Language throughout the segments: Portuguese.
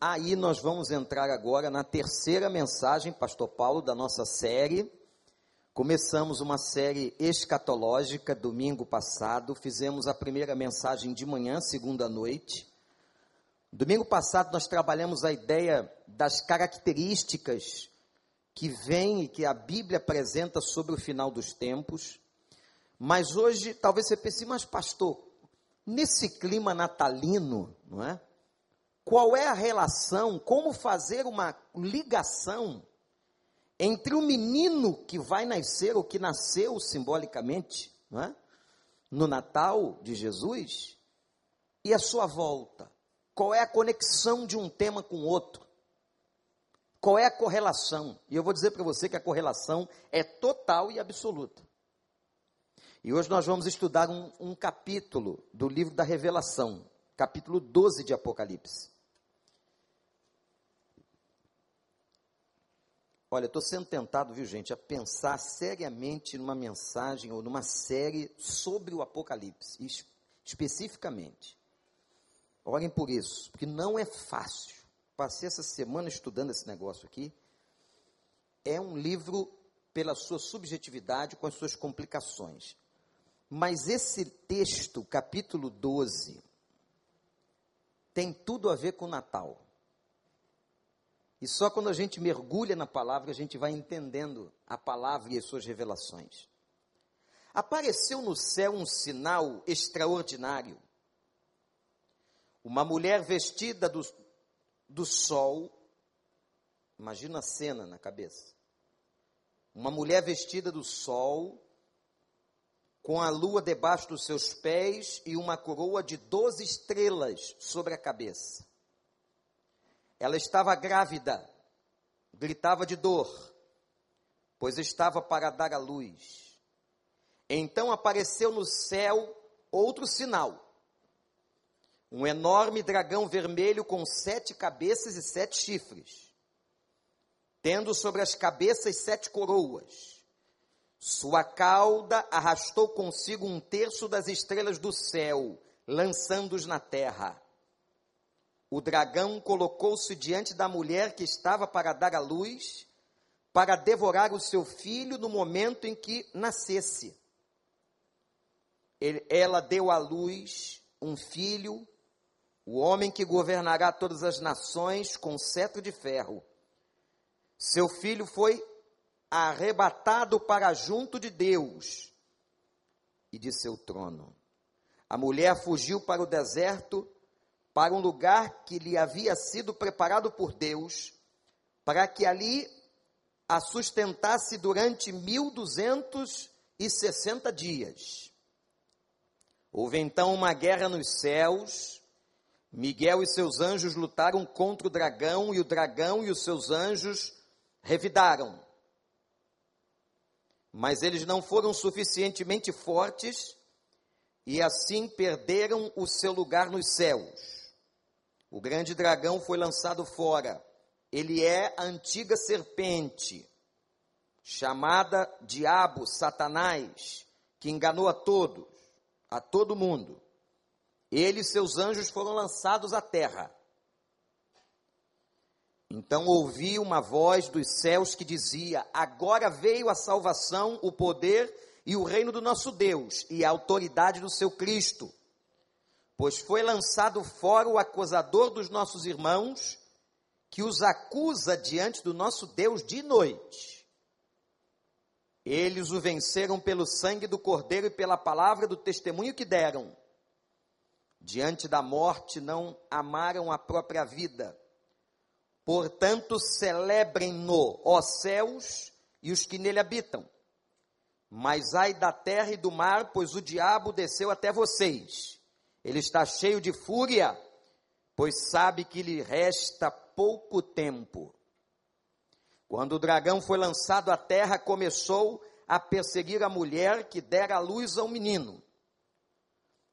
Aí nós vamos entrar agora na terceira mensagem, Pastor Paulo, da nossa série. Começamos uma série escatológica domingo passado, fizemos a primeira mensagem de manhã, segunda noite. Domingo passado nós trabalhamos a ideia das características que vem e que a Bíblia apresenta sobre o final dos tempos. Mas hoje talvez você pense, mas pastor, nesse clima natalino, não é? Qual é a relação, como fazer uma ligação entre o menino que vai nascer, ou que nasceu simbolicamente, é? no Natal de Jesus, e a sua volta. Qual é a conexão de um tema com o outro? Qual é a correlação? E eu vou dizer para você que a correlação é total e absoluta. E hoje nós vamos estudar um, um capítulo do livro da Revelação, capítulo 12 de Apocalipse. Olha, estou sendo tentado, viu gente, a pensar seriamente numa mensagem ou numa série sobre o Apocalipse, especificamente. Orem por isso, porque não é fácil. Passei essa semana estudando esse negócio aqui. É um livro pela sua subjetividade, com as suas complicações. Mas esse texto, capítulo 12, tem tudo a ver com o Natal. E só quando a gente mergulha na palavra, a gente vai entendendo a palavra e as suas revelações. Apareceu no céu um sinal extraordinário. Uma mulher vestida do, do sol. Imagina a cena na cabeça. Uma mulher vestida do sol, com a lua debaixo dos seus pés e uma coroa de doze estrelas sobre a cabeça. Ela estava grávida, gritava de dor, pois estava para dar à luz. Então apareceu no céu outro sinal: um enorme dragão vermelho com sete cabeças e sete chifres, tendo sobre as cabeças sete coroas. Sua cauda arrastou consigo um terço das estrelas do céu, lançando-os na terra. O dragão colocou-se diante da mulher que estava para dar à luz, para devorar o seu filho no momento em que nascesse. Ele, ela deu à luz um filho, o homem que governará todas as nações com cetro de ferro. Seu filho foi arrebatado para junto de Deus e de seu trono. A mulher fugiu para o deserto para um lugar que lhe havia sido preparado por Deus, para que ali a sustentasse durante mil duzentos e sessenta dias. Houve então uma guerra nos céus. Miguel e seus anjos lutaram contra o dragão, e o dragão e os seus anjos revidaram. Mas eles não foram suficientemente fortes e assim perderam o seu lugar nos céus. O grande dragão foi lançado fora. Ele é a antiga serpente, chamada Diabo, Satanás, que enganou a todos, a todo mundo. Ele e seus anjos foram lançados à terra. Então ouvi uma voz dos céus que dizia: Agora veio a salvação, o poder e o reino do nosso Deus e a autoridade do seu Cristo pois foi lançado fora o acusador dos nossos irmãos, que os acusa diante do nosso Deus de noite. Eles o venceram pelo sangue do Cordeiro e pela palavra do testemunho que deram. Diante da morte não amaram a própria vida. Portanto, celebrem-no, ó céus e os que nele habitam. Mas ai da terra e do mar, pois o diabo desceu até vocês ele está cheio de fúria, pois sabe que lhe resta pouco tempo. Quando o dragão foi lançado à terra, começou a perseguir a mulher que dera a luz ao menino.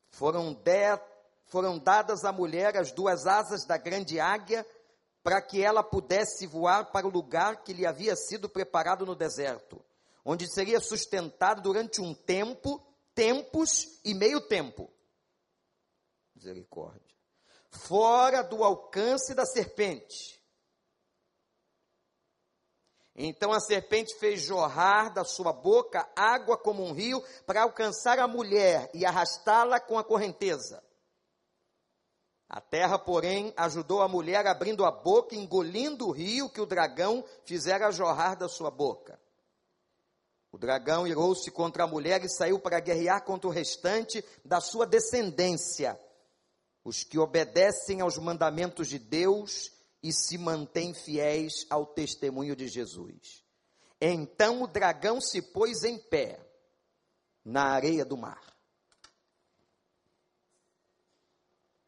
Foram, de, foram dadas à mulher as duas asas da grande águia, para que ela pudesse voar para o lugar que lhe havia sido preparado no deserto, onde seria sustentado durante um tempo, tempos e meio tempo misericórdia. fora do alcance da serpente. Então a serpente fez jorrar da sua boca água como um rio para alcançar a mulher e arrastá-la com a correnteza. A terra, porém, ajudou a mulher abrindo a boca, engolindo o rio que o dragão fizera jorrar da sua boca. O dragão irou-se contra a mulher e saiu para guerrear contra o restante da sua descendência, os que obedecem aos mandamentos de Deus e se mantêm fiéis ao testemunho de Jesus. Então o dragão se pôs em pé na areia do mar.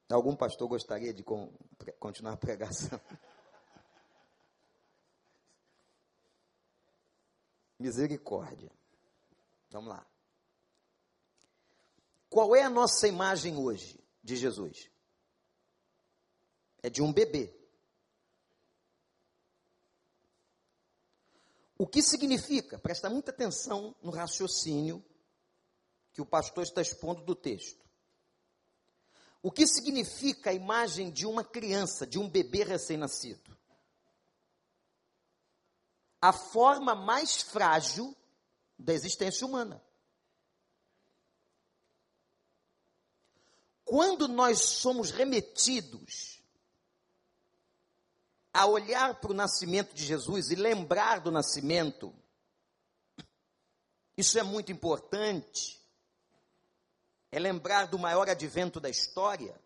Algum pastor gostaria de continuar a pregação? Misericórdia. Vamos lá. Qual é a nossa imagem hoje de Jesus? É de um bebê. O que significa? Presta muita atenção no raciocínio que o pastor está expondo do texto. O que significa a imagem de uma criança, de um bebê recém-nascido? A forma mais frágil da existência humana. Quando nós somos remetidos a olhar para o nascimento de Jesus e lembrar do nascimento, isso é muito importante. É lembrar do maior advento da história.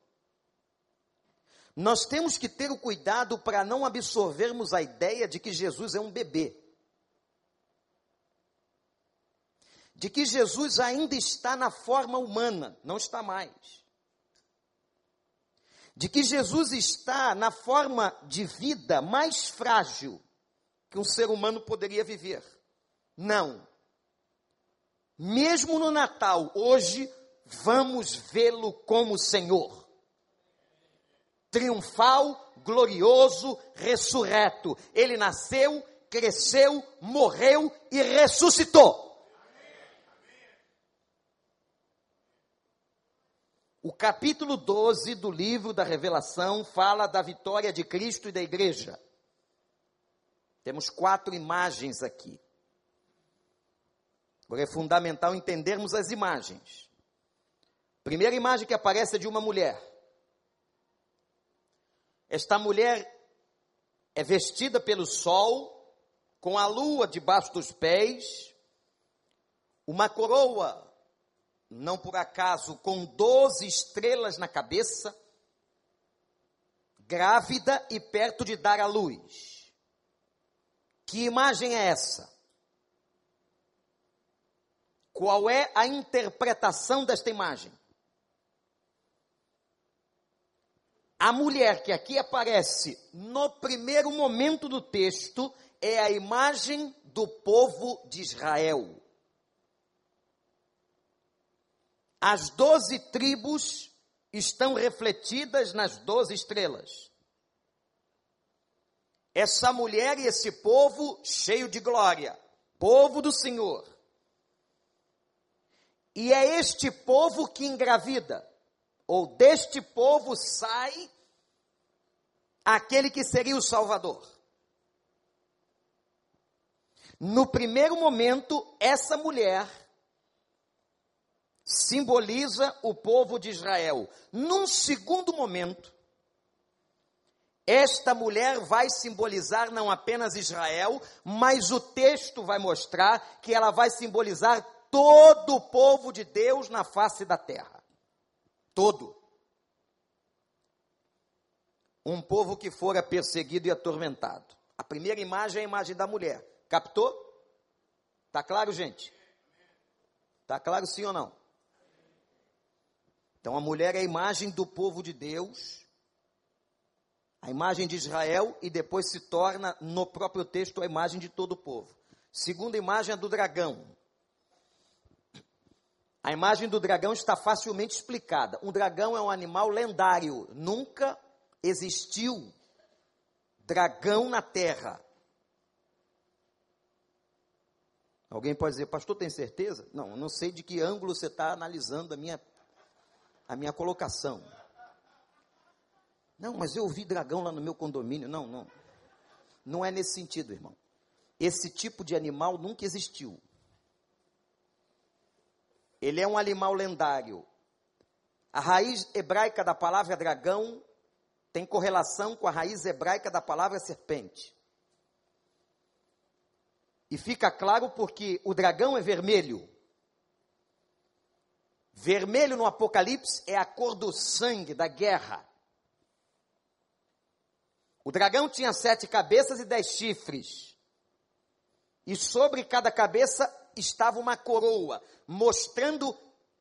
Nós temos que ter o cuidado para não absorvermos a ideia de que Jesus é um bebê. De que Jesus ainda está na forma humana, não está mais de que Jesus está na forma de vida mais frágil que um ser humano poderia viver. Não. Mesmo no Natal, hoje, vamos vê-lo como Senhor. Triunfal, glorioso, ressurreto. Ele nasceu, cresceu, morreu e ressuscitou. O capítulo 12 do livro da Revelação fala da vitória de Cristo e da igreja. Temos quatro imagens aqui. Agora é fundamental entendermos as imagens. Primeira imagem que aparece é de uma mulher. Esta mulher é vestida pelo sol, com a lua debaixo dos pés, uma coroa não por acaso com doze estrelas na cabeça, grávida e perto de dar à luz. Que imagem é essa? Qual é a interpretação desta imagem? A mulher que aqui aparece no primeiro momento do texto é a imagem do povo de Israel. As doze tribos estão refletidas nas doze estrelas. Essa mulher e esse povo cheio de glória, povo do Senhor. E é este povo que engravida, ou deste povo sai aquele que seria o Salvador. No primeiro momento, essa mulher simboliza o povo de Israel. Num segundo momento, esta mulher vai simbolizar não apenas Israel, mas o texto vai mostrar que ela vai simbolizar todo o povo de Deus na face da terra. Todo. Um povo que fora perseguido e atormentado. A primeira imagem é a imagem da mulher. Captou? Tá claro, gente? Tá claro sim ou não? Então a mulher é a imagem do povo de Deus, a imagem de Israel, e depois se torna, no próprio texto, a imagem de todo o povo. Segunda imagem é do dragão. A imagem do dragão está facilmente explicada. Um dragão é um animal lendário, nunca existiu dragão na terra. Alguém pode dizer, pastor, tem certeza? Não, não sei de que ângulo você está analisando a minha a minha colocação. Não, mas eu vi dragão lá no meu condomínio. Não, não. Não é nesse sentido, irmão. Esse tipo de animal nunca existiu. Ele é um animal lendário. A raiz hebraica da palavra dragão tem correlação com a raiz hebraica da palavra serpente. E fica claro porque o dragão é vermelho. Vermelho no Apocalipse é a cor do sangue, da guerra. O dragão tinha sete cabeças e dez chifres. E sobre cada cabeça estava uma coroa, mostrando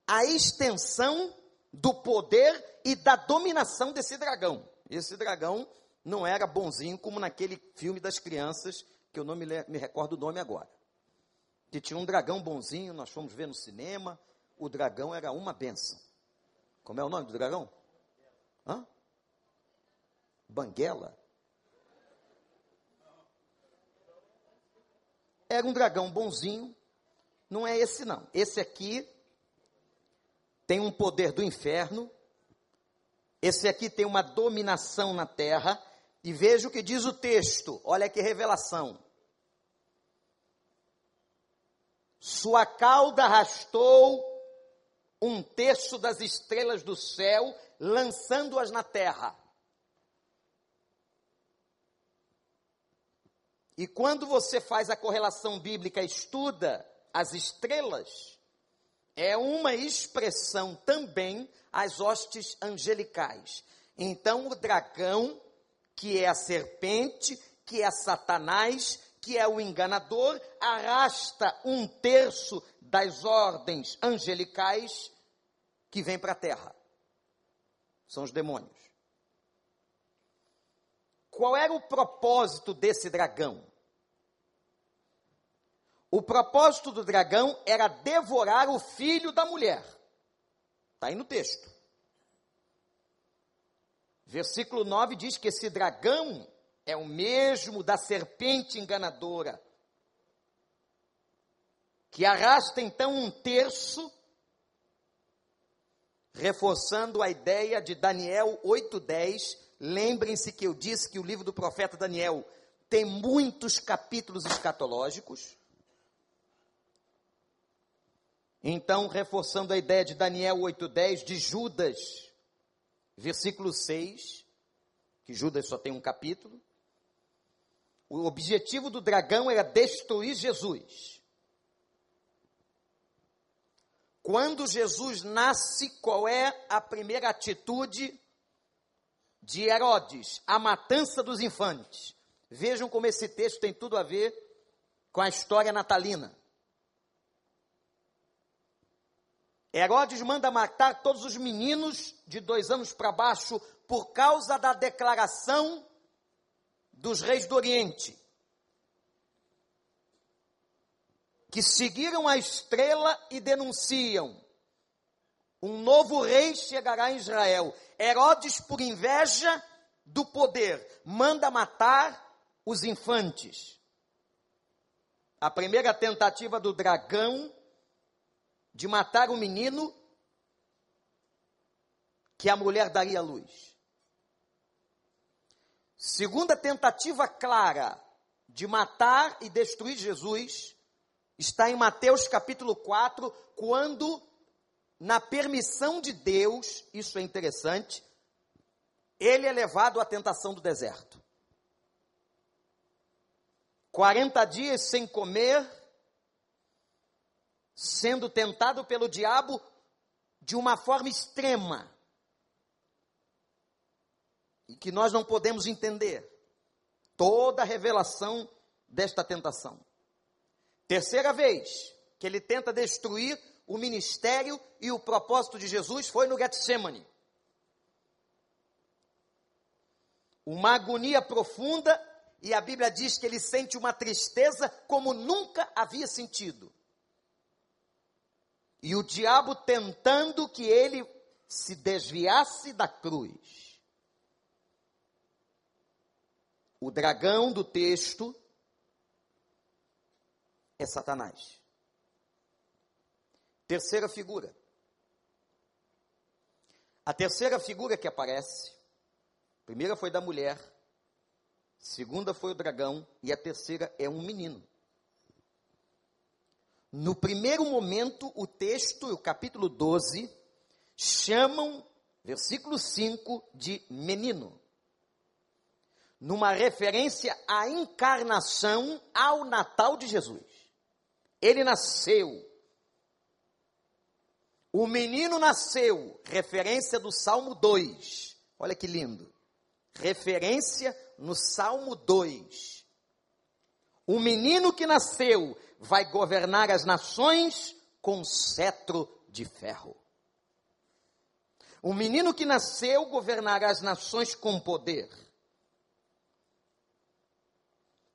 a extensão do poder e da dominação desse dragão. Esse dragão não era bonzinho como naquele filme das crianças, que eu não me, me recordo o nome agora. Que tinha um dragão bonzinho, nós fomos ver no cinema, o dragão era uma benção. Como é o nome do dragão? Hã? Banguela? Era um dragão bonzinho, não é esse não. Esse aqui tem um poder do inferno, esse aqui tem uma dominação na terra, e veja o que diz o texto, olha que revelação. Sua cauda arrastou um terço das estrelas do céu, lançando-as na terra. E quando você faz a correlação bíblica, estuda as estrelas, é uma expressão também às hostes angelicais. Então, o dragão, que é a serpente, que é Satanás, que é o enganador, arrasta um terço das ordens angelicais que vem para a terra. São os demônios. Qual era o propósito desse dragão? O propósito do dragão era devorar o filho da mulher. Está aí no texto. Versículo 9 diz que esse dragão é o mesmo da serpente enganadora, que arrasta então um terço, reforçando a ideia de Daniel 8,10. Lembrem-se que eu disse que o livro do profeta Daniel tem muitos capítulos escatológicos. Então, reforçando a ideia de Daniel 8:10 de Judas, versículo 6, que Judas só tem um capítulo. O objetivo do dragão era destruir Jesus. Quando Jesus nasce, qual é a primeira atitude de Herodes? A matança dos infantes. Vejam como esse texto tem tudo a ver com a história natalina. Herodes manda matar todos os meninos de dois anos para baixo por causa da declaração dos reis do Oriente, que seguiram a estrela e denunciam: um novo rei chegará em Israel. Herodes, por inveja do poder, manda matar os infantes. A primeira tentativa do dragão de matar o menino que a mulher daria à luz. Segunda tentativa clara de matar e destruir Jesus está em Mateus capítulo 4, quando, na permissão de Deus, isso é interessante, ele é levado à tentação do deserto. 40 dias sem comer, sendo tentado pelo diabo de uma forma extrema e que nós não podemos entender toda a revelação desta tentação. Terceira vez que ele tenta destruir o ministério e o propósito de Jesus foi no Getsemane. Uma agonia profunda e a Bíblia diz que ele sente uma tristeza como nunca havia sentido. E o diabo tentando que ele se desviasse da cruz. O dragão do texto é Satanás. Terceira figura. A terceira figura que aparece, primeira foi da mulher, segunda foi o dragão e a terceira é um menino. No primeiro momento, o texto, o capítulo 12, chamam, versículo 5, de menino. Numa referência à encarnação, ao Natal de Jesus. Ele nasceu. O menino nasceu, referência do Salmo 2. Olha que lindo. Referência no Salmo 2. O menino que nasceu vai governar as nações com cetro de ferro. O menino que nasceu governará as nações com poder.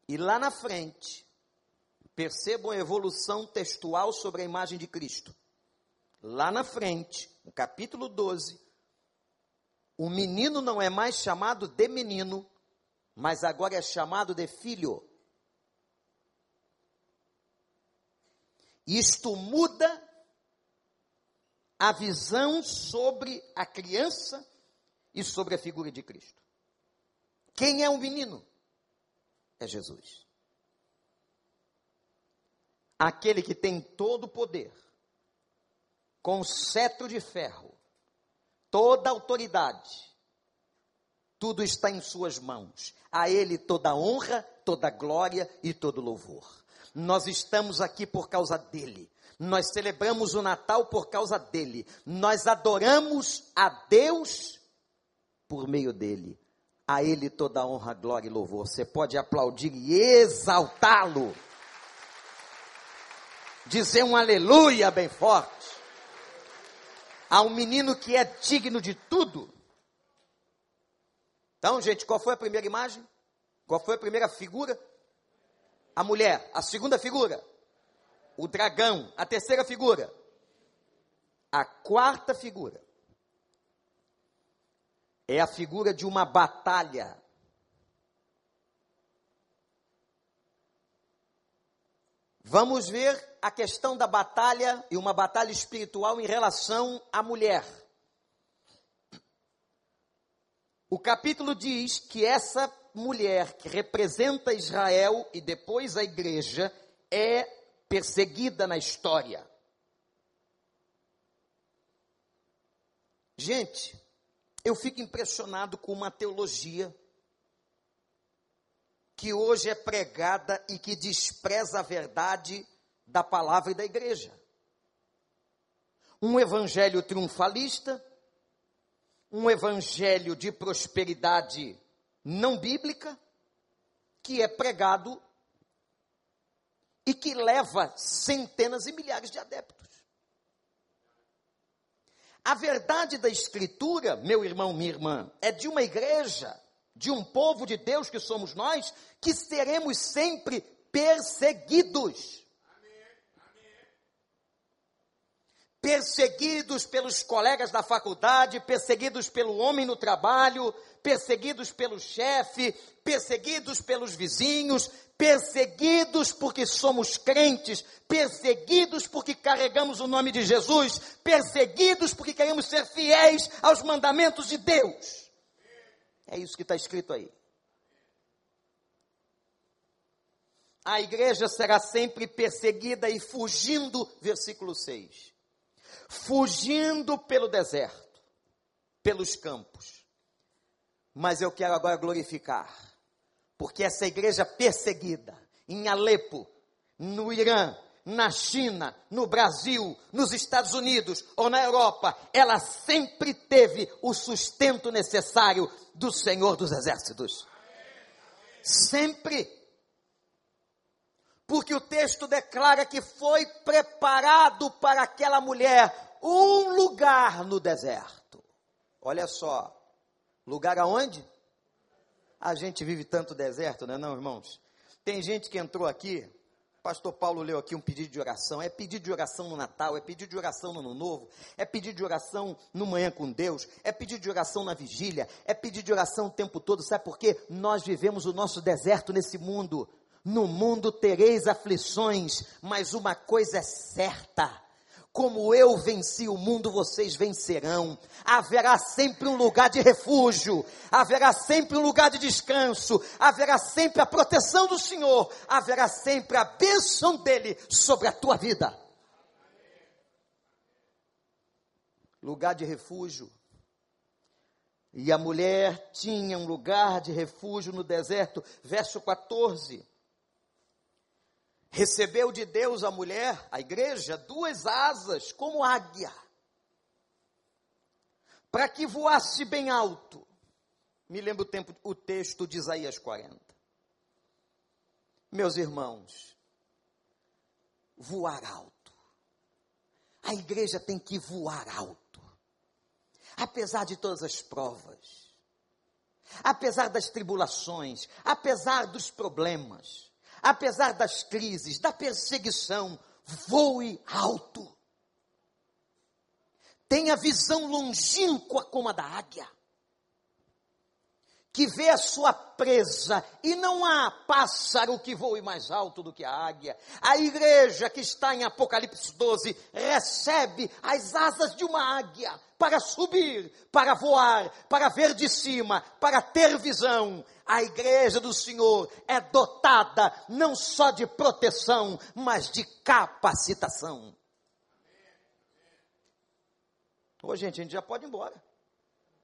E lá na frente, percebam a evolução textual sobre a imagem de Cristo. Lá na frente, no capítulo 12, o menino não é mais chamado de menino, mas agora é chamado de filho. Isto muda a visão sobre a criança e sobre a figura de Cristo. Quem é o menino? É Jesus. Aquele que tem todo o poder, com cetro de ferro, toda autoridade, tudo está em suas mãos. A Ele toda honra, toda glória e todo louvor. Nós estamos aqui por causa dele. Nós celebramos o Natal por causa dele. Nós adoramos a Deus por meio dele. A ele toda honra, glória e louvor. Você pode aplaudir e exaltá-lo. Dizer um aleluia bem forte. A um menino que é digno de tudo. Então, gente, qual foi a primeira imagem? Qual foi a primeira figura? a mulher. A segunda figura, o dragão. A terceira figura, a quarta figura, é a figura de uma batalha. Vamos ver a questão da batalha e uma batalha espiritual em relação à mulher. O capítulo diz que essa mulher que representa Israel e depois a igreja é perseguida na história. Gente, eu fico impressionado com uma teologia que hoje é pregada e que despreza a verdade da palavra e da igreja. Um evangelho triunfalista, um evangelho de prosperidade não bíblica, que é pregado e que leva centenas e milhares de adeptos. A verdade da Escritura, meu irmão, minha irmã, é de uma igreja, de um povo de Deus que somos nós, que seremos sempre perseguidos. perseguidos pelos colegas da faculdade, perseguidos pelo homem no trabalho, perseguidos pelo chefe, perseguidos pelos vizinhos, perseguidos porque somos crentes, perseguidos porque carregamos o nome de Jesus, perseguidos porque queremos ser fiéis aos mandamentos de Deus. É isso que está escrito aí. A igreja será sempre perseguida e fugindo, versículo 6 fugindo pelo deserto, pelos campos. Mas eu quero agora glorificar, porque essa igreja perseguida em Alepo, no Irã, na China, no Brasil, nos Estados Unidos ou na Europa, ela sempre teve o sustento necessário do Senhor dos Exércitos. Sempre. Porque o texto declara que foi preparado para aquela mulher um lugar no deserto. Olha só, lugar aonde? A gente vive tanto deserto, não é não, irmãos? Tem gente que entrou aqui, pastor Paulo leu aqui um pedido de oração, é pedido de oração no Natal, é pedido de oração no Ano Novo, é pedido de oração no Manhã com Deus, é pedido de oração na vigília, é pedido de oração o tempo todo, sabe por quê? Nós vivemos o nosso deserto nesse mundo. No mundo tereis aflições, mas uma coisa é certa, como eu venci o mundo, vocês vencerão. Haverá sempre um lugar de refúgio, haverá sempre um lugar de descanso, haverá sempre a proteção do Senhor, haverá sempre a bênção dele sobre a tua vida. Lugar de refúgio. E a mulher tinha um lugar de refúgio no deserto, verso 14 recebeu de Deus a mulher, a igreja, duas asas como águia, para que voasse bem alto. Me lembro o, tempo, o texto de Isaías 40. Meus irmãos, voar alto. A igreja tem que voar alto. Apesar de todas as provas, apesar das tribulações, apesar dos problemas, apesar das crises, da perseguição, voe alto. Tenha visão longínqua como a da águia, que vê a sua presa, e não há pássaro que voe mais alto do que a águia. A igreja que está em Apocalipse 12 recebe as asas de uma águia para subir, para voar, para ver de cima, para ter visão a igreja do Senhor é dotada não só de proteção, mas de capacitação. Ô, gente, a gente já pode ir embora.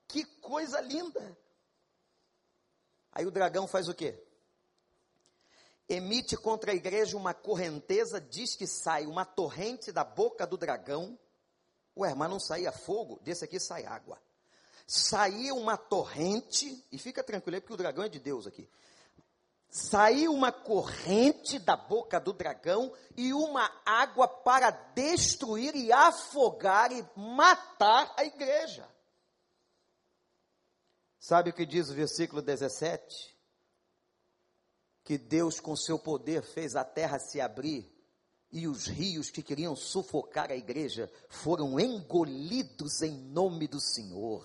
Que coisa linda. Aí o dragão faz o quê? Emite contra a igreja uma correnteza, diz que sai uma torrente da boca do dragão. Ué, mas não saía fogo? Desse aqui sai água saía uma torrente, e fica tranquilo aí, porque o dragão é de Deus aqui. Saiu uma corrente da boca do dragão e uma água para destruir e afogar e matar a igreja. Sabe o que diz o versículo 17? Que Deus, com seu poder, fez a terra se abrir e os rios que queriam sufocar a igreja foram engolidos em nome do Senhor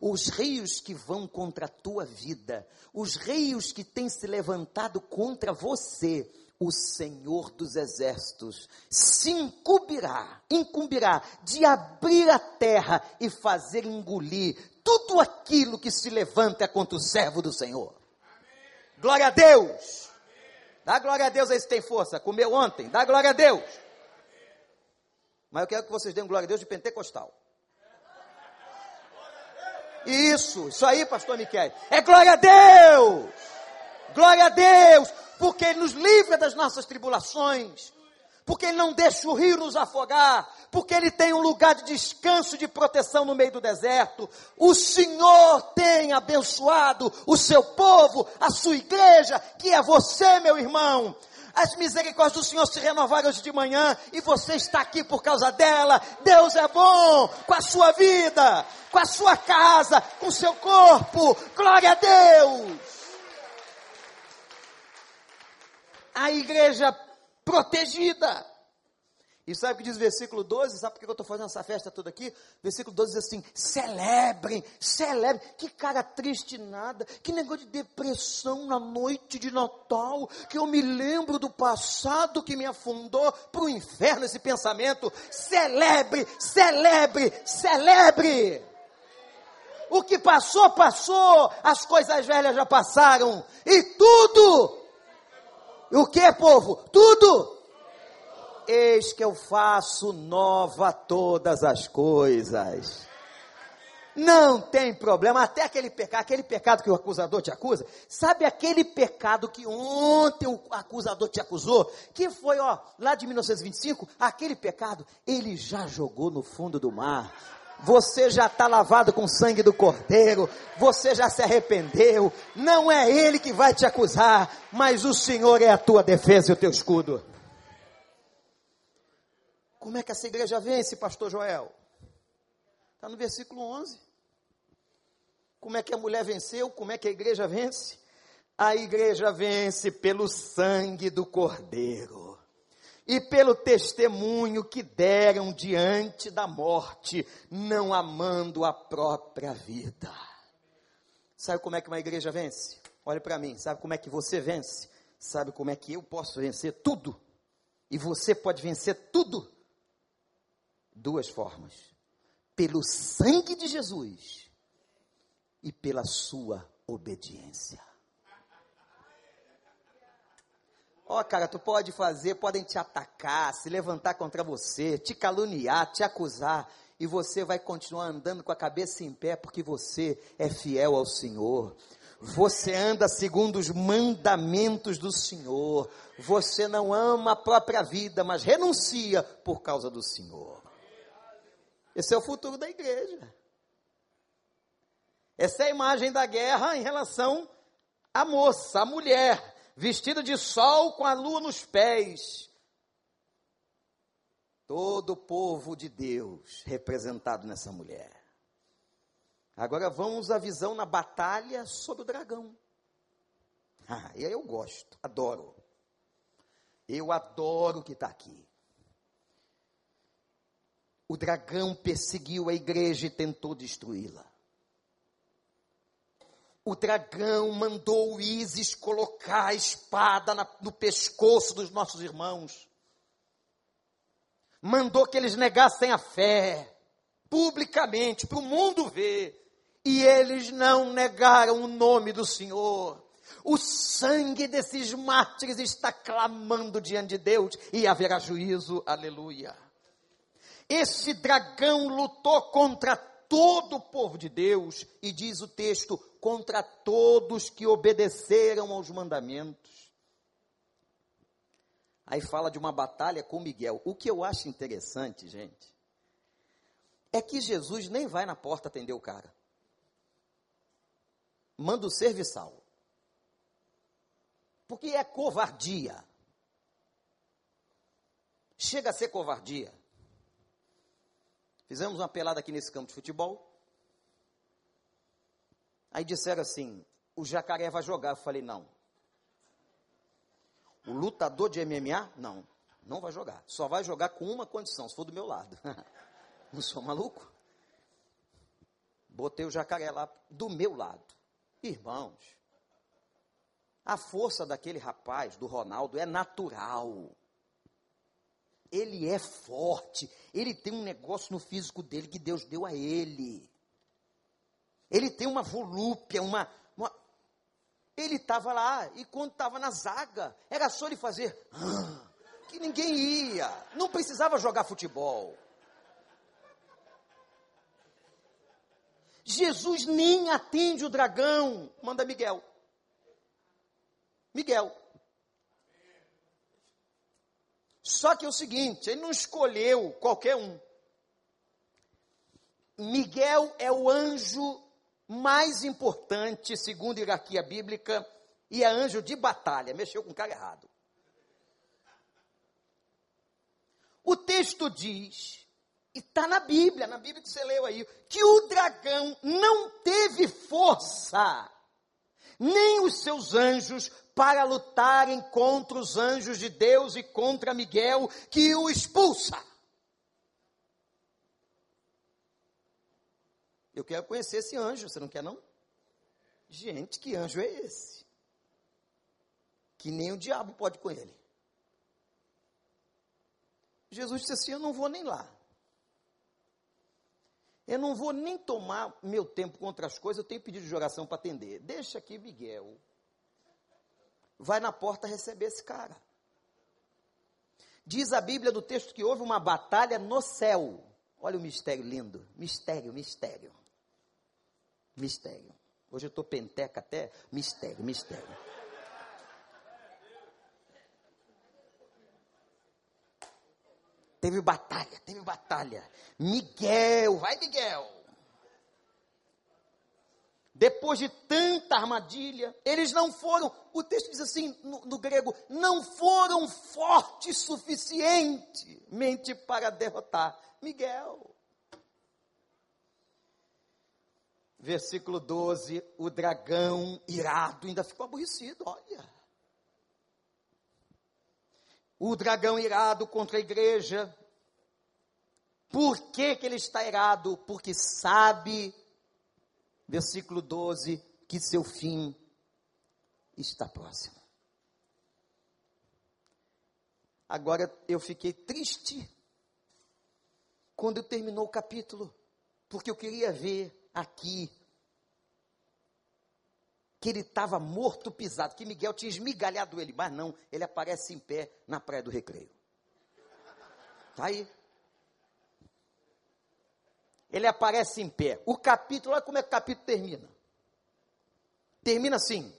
os rios que vão contra a tua vida, os rios que têm se levantado contra você, o Senhor dos exércitos se incumbirá, incumbirá de abrir a terra e fazer engolir tudo aquilo que se levanta contra o servo do Senhor. Amém. Glória a Deus! Amém. Dá glória a Deus aí se tem força. Comeu ontem, dá glória a Deus. Amém. Mas eu quero que vocês deem glória a Deus de pentecostal. Isso, isso aí, pastor Miquel. É glória a Deus! Glória a Deus! Porque Ele nos livra das nossas tribulações. Porque Ele não deixa o rio nos afogar. Porque Ele tem um lugar de descanso, de proteção no meio do deserto. O Senhor tem abençoado o seu povo, a sua igreja, que é você, meu irmão. As misericórdias do Senhor se renovaram hoje de manhã e você está aqui por causa dela. Deus é bom com a sua vida, com a sua casa, com o seu corpo. Glória a Deus. A igreja protegida. E sabe o que diz o versículo 12? Sabe por que eu estou fazendo essa festa toda aqui? Versículo 12 diz assim: celebrem, celebrem. Que cara triste nada, que negócio de depressão na noite de Natal, que eu me lembro do passado que me afundou para o inferno esse pensamento. Celebre, celebre, celebre. O que passou, passou, as coisas velhas já passaram, e tudo, o que, povo? Tudo eis que eu faço nova todas as coisas. Não tem problema, até aquele pecado, aquele pecado que o acusador te acusa, sabe aquele pecado que ontem o acusador te acusou, que foi, ó, lá de 1925, aquele pecado, ele já jogou no fundo do mar. Você já está lavado com o sangue do cordeiro, você já se arrependeu, não é ele que vai te acusar, mas o Senhor é a tua defesa e o teu escudo. Como é que essa igreja vence, pastor Joel? Está no versículo 11. Como é que a mulher venceu? Como é que a igreja vence? A igreja vence pelo sangue do Cordeiro e pelo testemunho que deram diante da morte, não amando a própria vida. Sabe como é que uma igreja vence? Olhe para mim, sabe como é que você vence? Sabe como é que eu posso vencer tudo? E você pode vencer tudo? Duas formas: pelo sangue de Jesus e pela sua obediência. Ó, oh, cara, tu pode fazer, podem te atacar, se levantar contra você, te caluniar, te acusar, e você vai continuar andando com a cabeça em pé porque você é fiel ao Senhor. Você anda segundo os mandamentos do Senhor. Você não ama a própria vida, mas renuncia por causa do Senhor. Esse é o futuro da igreja. Essa é a imagem da guerra em relação à moça, à mulher vestido de sol com a lua nos pés. Todo o povo de Deus representado nessa mulher. Agora vamos à visão na batalha sobre o dragão. Ah, eu gosto, adoro. Eu adoro o que está aqui. O dragão perseguiu a igreja e tentou destruí-la o dragão mandou o Isis colocar a espada na, no pescoço dos nossos irmãos. Mandou que eles negassem a fé, publicamente, para o mundo ver. E eles não negaram o nome do Senhor. O sangue desses mártires está clamando diante de Deus e haverá juízo. Aleluia. Esse dragão lutou contra todo o povo de Deus e diz o texto: contra todos que obedeceram aos mandamentos. Aí fala de uma batalha com Miguel. O que eu acho interessante, gente, é que Jesus nem vai na porta atender o cara. Manda o serviçal. Porque é covardia. Chega a ser covardia. Fizemos uma pelada aqui nesse campo de futebol. Aí disseram assim: o jacaré vai jogar. Eu falei: não. O lutador de MMA? Não. Não vai jogar. Só vai jogar com uma condição: se for do meu lado. não sou maluco? Botei o jacaré lá do meu lado. Irmãos, a força daquele rapaz, do Ronaldo, é natural. Ele é forte. Ele tem um negócio no físico dele que Deus deu a ele. Ele tem uma volúpia, uma. uma... Ele estava lá, e quando estava na zaga, era só ele fazer. Ah, que ninguém ia. Não precisava jogar futebol. Jesus nem atende o dragão. Manda Miguel. Miguel. Só que é o seguinte, ele não escolheu qualquer um. Miguel é o anjo mais importante, segundo a hierarquia bíblica, e é anjo de batalha. Mexeu com o cara errado. O texto diz, e está na Bíblia, na Bíblia que você leu aí, que o dragão não teve força, nem os seus anjos, para lutarem contra os anjos de Deus e contra Miguel, que o expulsa. Eu quero conhecer esse anjo, você não quer não? Gente, que anjo é esse? Que nem o diabo pode com ele. Jesus disse assim: Eu não vou nem lá. Eu não vou nem tomar meu tempo com outras coisas, eu tenho pedido de oração para atender. Deixa aqui Miguel. Vai na porta receber esse cara. Diz a Bíblia do texto que houve uma batalha no céu. Olha o mistério lindo. Mistério, mistério. Mistério. Hoje eu estou penteca até. Mistério, mistério. Teve batalha, teve batalha. Miguel, vai Miguel. Depois de tanta armadilha, eles não foram, o texto diz assim no, no grego, não foram fortes suficientemente para derrotar Miguel. Versículo 12, o dragão irado ainda ficou aborrecido, olha. O dragão irado contra a igreja. Por que, que ele está irado? Porque sabe, versículo 12, que seu fim está próximo. Agora eu fiquei triste, quando terminou o capítulo, porque eu queria ver aqui que ele estava morto pisado, que Miguel tinha esmigalhado ele, mas não, ele aparece em pé na praia do recreio. Está aí. Ele aparece em pé. O capítulo, olha como é que o capítulo termina. Termina assim: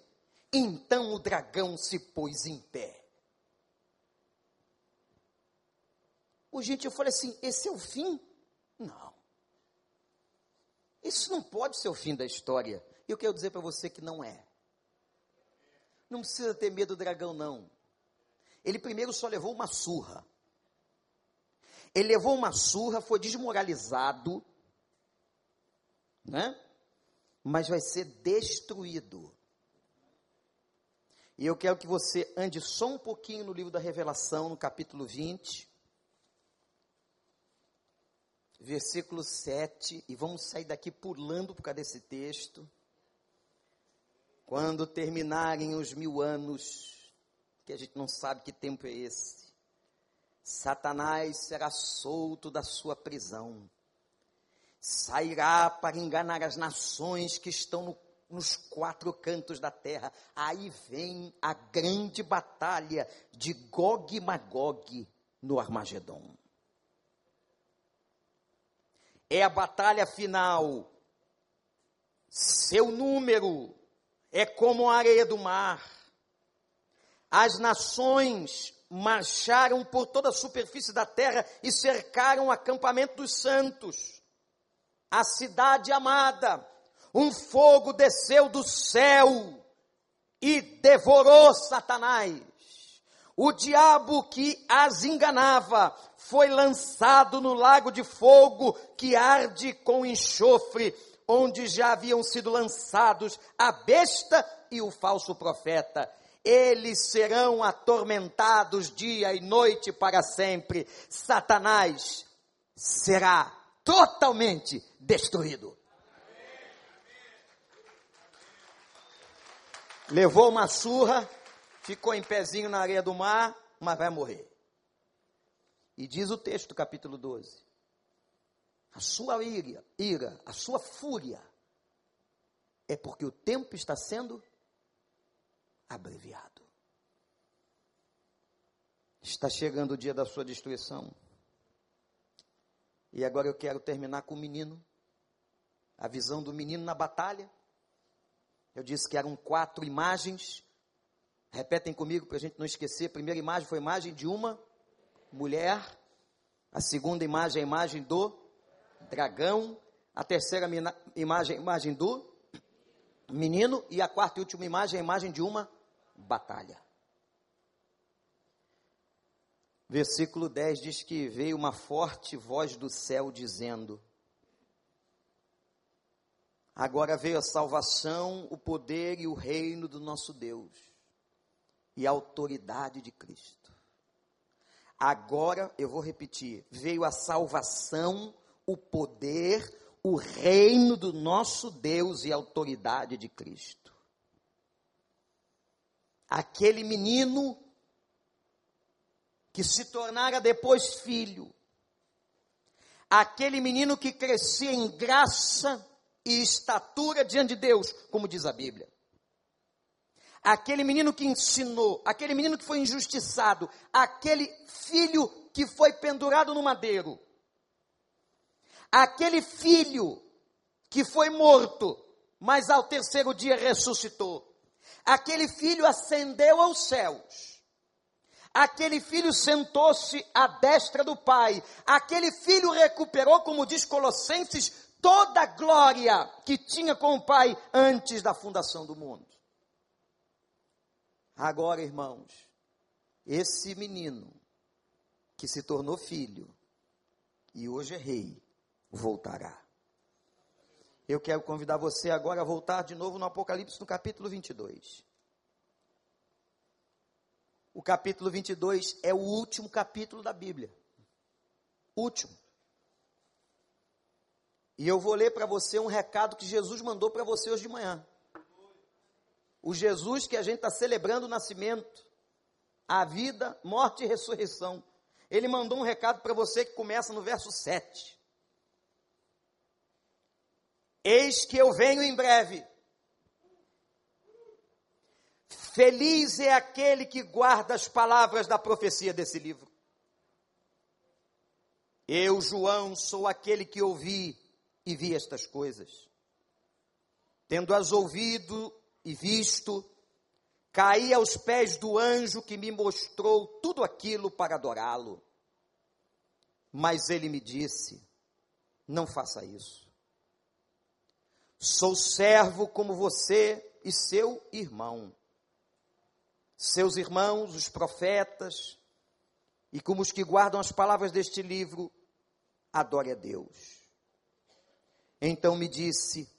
Então o dragão se pôs em pé. O gente, eu falei assim: esse é o fim? Não. Isso não pode ser o fim da história. E eu quero dizer para você que não é. Não precisa ter medo do dragão, não. Ele primeiro só levou uma surra. Ele levou uma surra, foi desmoralizado, né? Mas vai ser destruído. E eu quero que você ande só um pouquinho no livro da Revelação, no capítulo 20, versículo 7, e vamos sair daqui pulando por causa desse texto. Quando terminarem os mil anos, que a gente não sabe que tempo é esse, Satanás será solto da sua prisão, sairá para enganar as nações que estão no, nos quatro cantos da terra. Aí vem a grande batalha de Gog e Magog no Armagedon. É a batalha final. Seu número é como a areia do mar. As nações marcharam por toda a superfície da terra e cercaram o acampamento dos santos. A cidade amada, um fogo desceu do céu e devorou Satanás. O diabo que as enganava foi lançado no lago de fogo que arde com enxofre, onde já haviam sido lançados a besta e o falso profeta eles serão atormentados dia e noite para sempre. Satanás será totalmente destruído. Levou uma surra, ficou em pezinho na areia do mar, mas vai morrer. E diz o texto do capítulo 12: a sua ira, ira, a sua fúria, é porque o tempo está sendo abreviado. Está chegando o dia da sua destruição. E agora eu quero terminar com o menino. A visão do menino na batalha. Eu disse que eram quatro imagens. Repetem comigo para a gente não esquecer. A primeira imagem foi a imagem de uma mulher. A segunda imagem é a imagem do dragão. A terceira imagem é a imagem do menino. E a quarta e última imagem é a imagem de uma batalha. Versículo 10 diz que veio uma forte voz do céu dizendo: Agora veio a salvação, o poder e o reino do nosso Deus e autoridade de Cristo. Agora, eu vou repetir: veio a salvação, o poder, o reino do nosso Deus e a autoridade de Cristo aquele menino que se tornara depois filho, aquele menino que crescia em graça e estatura diante de Deus, como diz a Bíblia. Aquele menino que ensinou, aquele menino que foi injustiçado, aquele filho que foi pendurado no madeiro, aquele filho que foi morto, mas ao terceiro dia ressuscitou. Aquele filho ascendeu aos céus. Aquele filho sentou-se à destra do Pai. Aquele filho recuperou, como diz Colossenses, toda a glória que tinha com o Pai antes da fundação do mundo. Agora, irmãos, esse menino que se tornou filho e hoje é rei, voltará. Eu quero convidar você agora a voltar de novo no Apocalipse, no capítulo 22. O capítulo 22 é o último capítulo da Bíblia. Último. E eu vou ler para você um recado que Jesus mandou para você hoje de manhã. O Jesus que a gente está celebrando o nascimento, a vida, morte e ressurreição. Ele mandou um recado para você que começa no verso 7. Eis que eu venho em breve. Feliz é aquele que guarda as palavras da profecia desse livro. Eu, João, sou aquele que ouvi e vi estas coisas. Tendo-as ouvido e visto, caí aos pés do anjo que me mostrou tudo aquilo para adorá-lo. Mas ele me disse: Não faça isso. Sou servo como você e seu irmão. Seus irmãos, os profetas, e como os que guardam as palavras deste livro, adore a Deus. Então me disse: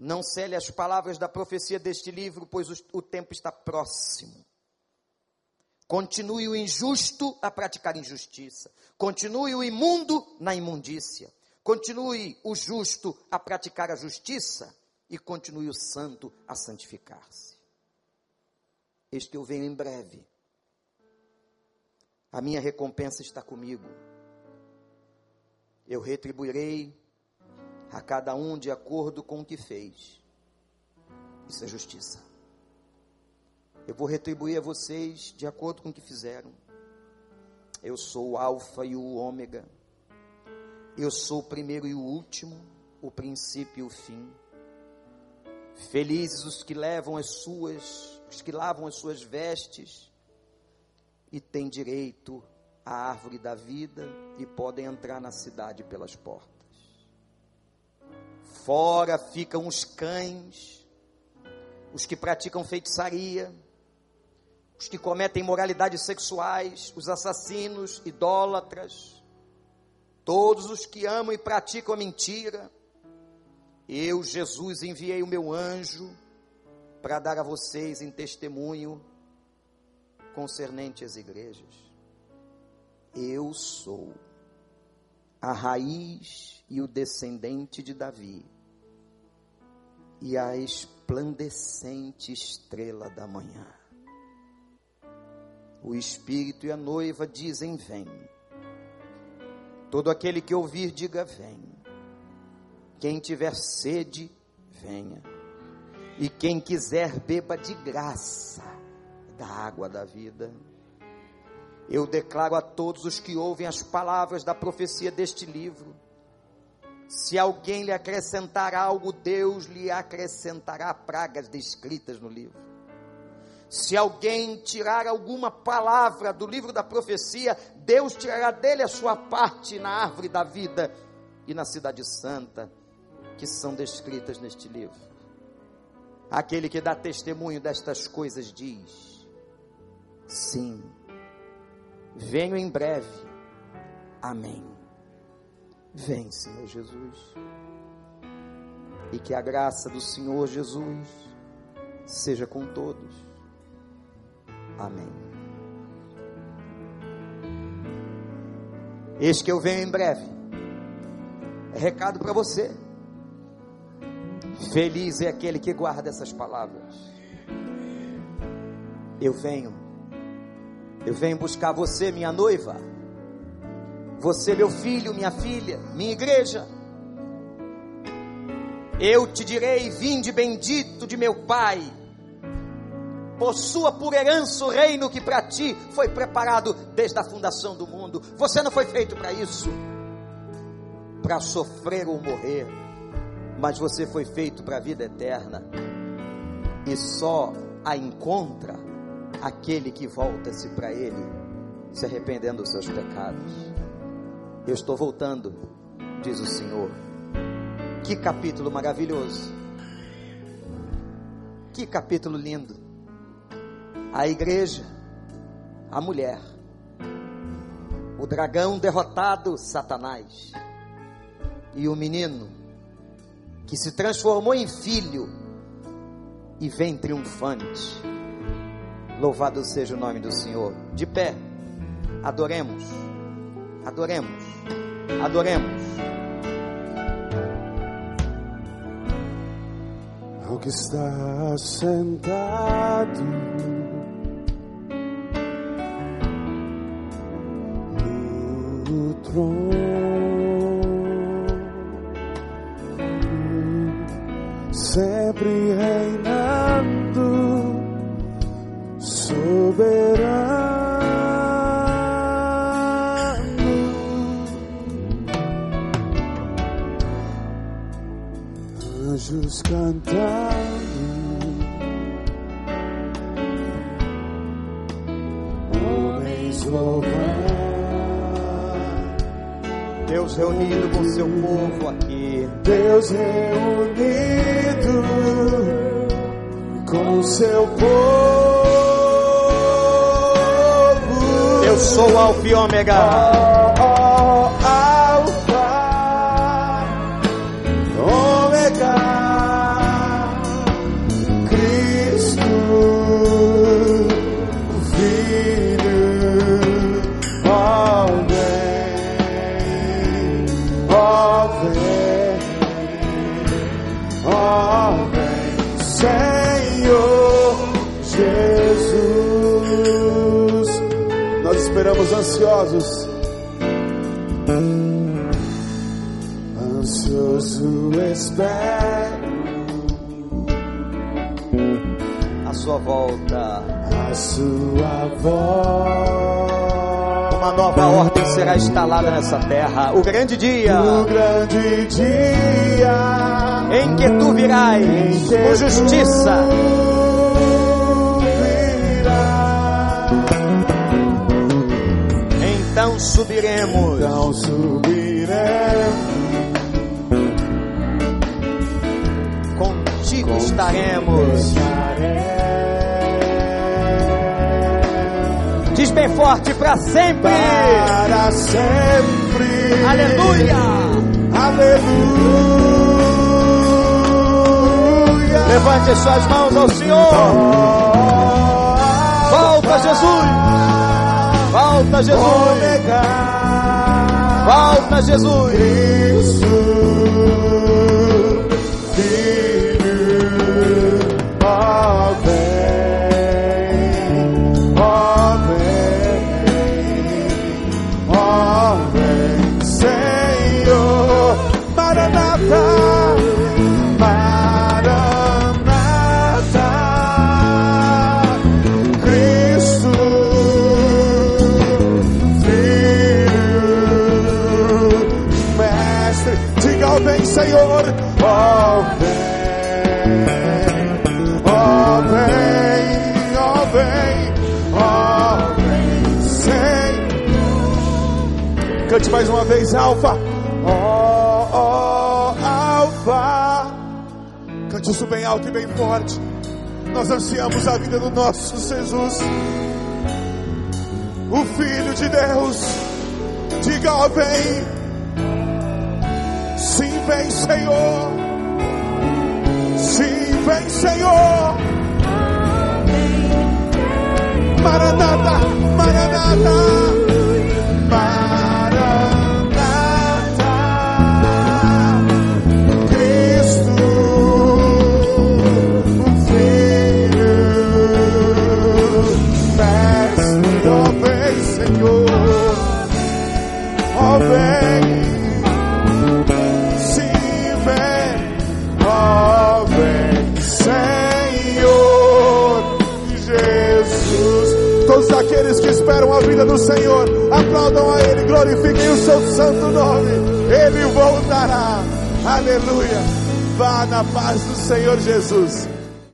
não cele as palavras da profecia deste livro, pois o, tempo está próximo. Continue o injusto a praticar injustiça. Continue o imundo na imundícia. Continue o justo a praticar a justiça. E continue o santo a santificar-se. Eis que eu venho em breve. A minha recompensa está comigo. Eu retribuirei a cada um de acordo com o que fez. Isso é justiça. Eu vou retribuir a vocês de acordo com o que fizeram. Eu sou o Alfa e o Ômega. Eu sou o primeiro e o último, o princípio e o fim. Felizes os que levam as suas, os que lavam as suas vestes e têm direito à árvore da vida e podem entrar na cidade pelas portas. Fora ficam os cães, os que praticam feitiçaria, os que cometem moralidades sexuais, os assassinos, idólatras, todos os que amam e praticam a mentira. Eu, Jesus, enviei o meu anjo para dar a vocês em testemunho concernente às igrejas. Eu sou a raiz e o descendente de Davi, e a esplandecente estrela da manhã. O Espírito e a noiva dizem: Vem. Todo aquele que ouvir, diga: Vem. Quem tiver sede, venha. E quem quiser, beba de graça da água da vida. Eu declaro a todos os que ouvem as palavras da profecia deste livro: se alguém lhe acrescentar algo, Deus lhe acrescentará pragas descritas no livro. Se alguém tirar alguma palavra do livro da profecia, Deus tirará dele a sua parte na árvore da vida e na cidade santa, que são descritas neste livro. Aquele que dá testemunho destas coisas diz: Sim Venho em breve. Amém. Vem, Senhor Jesus. E que a graça do Senhor Jesus seja com todos. Amém. Eis que eu venho em breve. É recado para você. Feliz é aquele que guarda essas palavras. Eu venho eu venho buscar você, minha noiva. Você, meu filho, minha filha, minha igreja. Eu te direi: vinde bendito de meu Pai. Possua por herança o reino que para ti foi preparado desde a fundação do mundo. Você não foi feito para isso, para sofrer ou morrer, mas você foi feito para a vida eterna. E só a encontra aquele que volta-se para Ele, se arrependendo dos seus pecados. Eu estou voltando, diz o Senhor. Que capítulo maravilhoso. Que capítulo lindo. A igreja, a mulher, o dragão derrotado, Satanás, e o menino que se transformou em filho e vem triunfante Louvado seja o nome do Senhor. De pé, adoremos, adoremos, adoremos. Ao que está sentado trono, sempre reinando, soberano, anjos cantando. homens louvando. Deus reunido com seu povo aqui. Deus reunido com seu povo. Sou Alfa e Ômega. Ansiosos. Ansioso espero A sua volta. a sua voz. Uma nova ordem será instalada nessa terra. O grande dia O grande dia em que tu virás com justiça. virá. Então subiremos Então subiremos, contigo estaremos. Diz bem forte para sempre. para sempre. Aleluia. Aleluia. Levante suas mãos ao Senhor. Volta Jesus. Volta Jesus. Volta Jesus. Bem, Senhor, ó vem, ó vem, ó vem, ó vem, Senhor. Cante mais uma vez, Alfa, ó, Alfa. Cante isso bem alto e bem forte. Nós ansiamos a vida do nosso Jesus, o Filho de Deus. Diga, ó, vem. Vem, Senhor. Sim, vem, Senhor. Maranata. Maranata. Esperam a vida do Senhor, aplaudam a Ele, glorifiquem o seu santo nome, Ele voltará, aleluia. Vá na paz do Senhor Jesus.